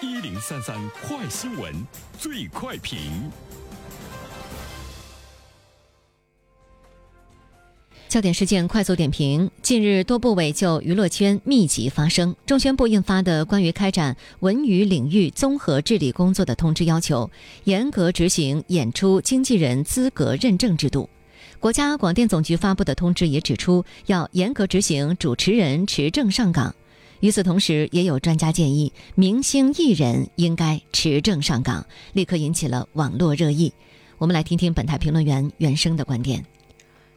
一零三三快新闻，最快评。焦点事件快速点评：近日，多部委就娱乐圈密集发声。中宣部印发的关于开展文娱领域综合治理工作的通知要求，严格执行演出经纪人资格认证制度。国家广电总局发布的通知也指出，要严格执行主持人持证上岗。与此同时，也有专家建议，明星艺人应该持证上岗，立刻引起了网络热议。我们来听听本台评论员袁生的观点。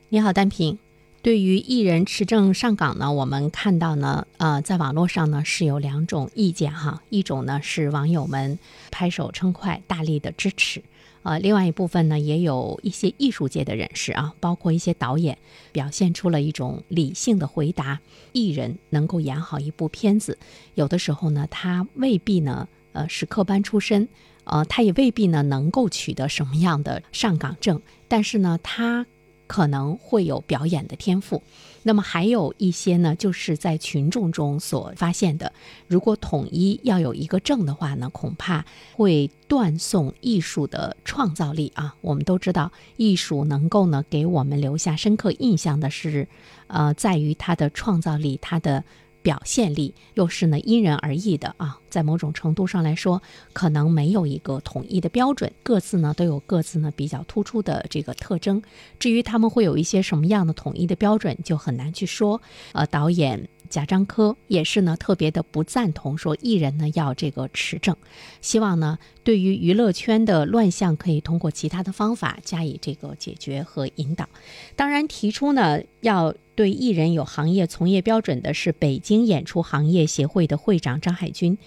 你好，单平。对于艺人持证上岗呢，我们看到呢，呃，在网络上呢是有两种意见哈，一种呢是网友们拍手称快，大力的支持。呃，另外一部分呢，也有一些艺术界的人士啊，包括一些导演，表现出了一种理性的回答。艺人能够演好一部片子，有的时候呢，他未必呢，呃，是科班出身，呃，他也未必呢能够取得什么样的上岗证，但是呢，他。可能会有表演的天赋，那么还有一些呢，就是在群众中所发现的。如果统一要有一个证的话呢，恐怕会断送艺术的创造力啊。我们都知道，艺术能够呢给我们留下深刻印象的是，呃，在于它的创造力，它的。表现力又是呢因人而异的啊，在某种程度上来说，可能没有一个统一的标准，各自呢都有各自呢比较突出的这个特征。至于他们会有一些什么样的统一的标准，就很难去说。呃，导演。贾樟柯也是呢，特别的不赞同说艺人呢要这个持证，希望呢对于娱乐圈的乱象可以通过其他的方法加以这个解决和引导。当然，提出呢要对艺人有行业从业标准的是北京演出行业协会的会长张海军。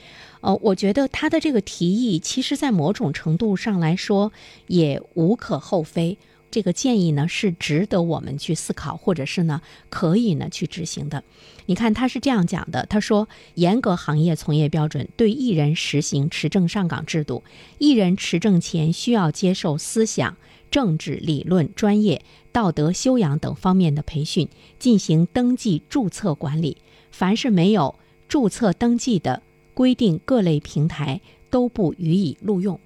呃，我觉得他的这个提议，其实在某种程度上来说也无可厚非。这个建议呢是值得我们去思考，或者是呢可以呢去执行的。你看他是这样讲的，他说严格行业从业标准，对艺人实行持证上岗制度。艺人持证前需要接受思想、政治、理论、专业、道德修养等方面的培训，进行登记注册管理。凡是没有注册登记的，规定各类平台都不予以录用。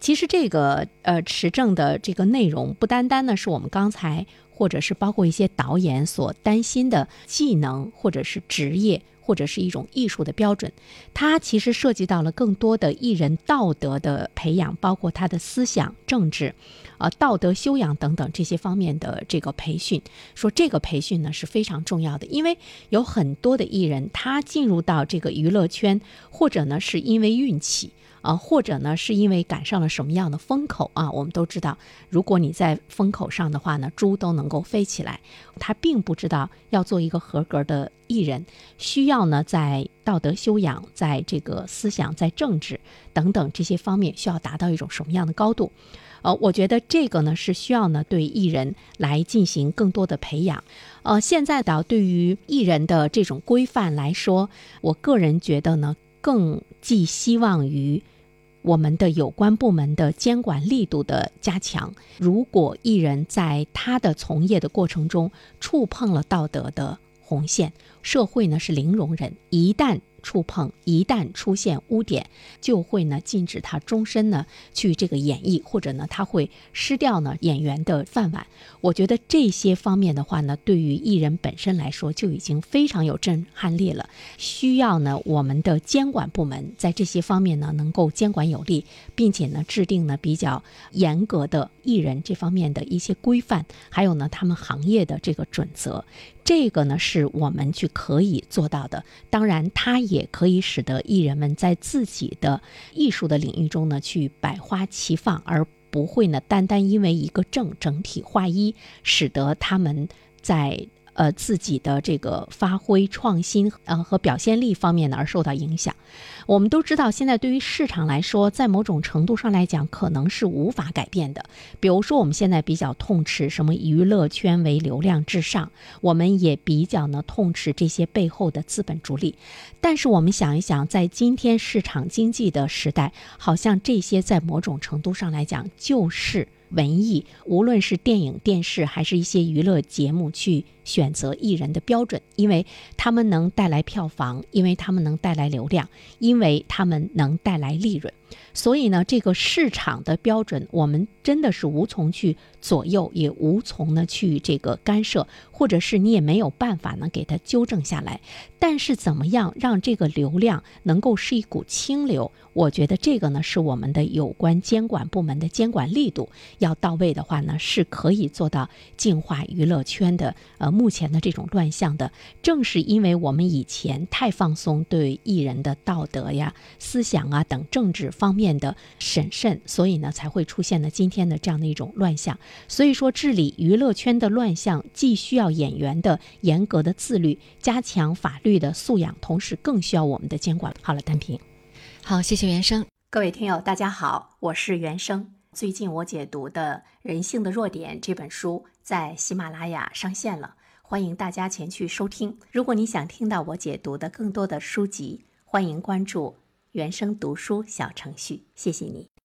其实这个呃持证的这个内容，不单单呢是我们刚才或者是包括一些导演所担心的技能，或者是职业，或者是一种艺术的标准，它其实涉及到了更多的艺人道德的培养，包括他的思想、政治、呃道德修养等等这些方面的这个培训。说这个培训呢是非常重要的，因为有很多的艺人他进入到这个娱乐圈，或者呢是因为运气。啊，或者呢，是因为赶上了什么样的风口啊？我们都知道，如果你在风口上的话呢，猪都能够飞起来。他并不知道要做一个合格的艺人，需要呢在道德修养、在这个思想、在政治等等这些方面需要达到一种什么样的高度？呃，我觉得这个呢是需要呢对艺人来进行更多的培养。呃，现在的对于艺人的这种规范来说，我个人觉得呢。更寄希望于我们的有关部门的监管力度的加强。如果艺人在他的从业的过程中触碰了道德的红线，社会呢是零容忍。一旦触碰一旦出现污点，就会呢禁止他终身呢去这个演绎，或者呢他会失掉呢演员的饭碗。我觉得这些方面的话呢，对于艺人本身来说就已经非常有震撼力了。需要呢我们的监管部门在这些方面呢能够监管有力，并且呢制定呢比较严格的艺人这方面的一些规范，还有呢他们行业的这个准则。这个呢是我们去可以做到的。当然，它也可以使得艺人们在自己的艺术的领域中呢去百花齐放，而不会呢单单因为一个正整体划一，使得他们在。呃，自己的这个发挥创新，呃和表现力方面呢而受到影响。我们都知道，现在对于市场来说，在某种程度上来讲，可能是无法改变的。比如说，我们现在比较痛斥什么娱乐圈为流量至上，我们也比较呢痛斥这些背后的资本逐利。但是我们想一想，在今天市场经济的时代，好像这些在某种程度上来讲就是文艺，无论是电影、电视还是一些娱乐节目去。选择艺人的标准，因为他们能带来票房，因为他们能带来流量，因为他们能带来利润。所以呢，这个市场的标准，我们真的是无从去左右，也无从呢去这个干涉，或者是你也没有办法呢给它纠正下来。但是怎么样让这个流量能够是一股清流？我觉得这个呢是我们的有关监管部门的监管力度要到位的话呢，是可以做到净化娱乐圈的呃目前的这种乱象的。正是因为我们以前太放松对艺人的道德呀、思想啊等政治方面的审慎，所以呢才会出现了今天的这样的一种乱象。所以说，治理娱乐圈的乱象，既需要演员的严格的自律，加强法律的素养，同时更需要我们的监管。好了，单平。好，谢谢原生。各位听友，大家好，我是原生。最近我解读的《人性的弱点》这本书在喜马拉雅上线了，欢迎大家前去收听。如果你想听到我解读的更多的书籍，欢迎关注原声读书小程序。谢谢你。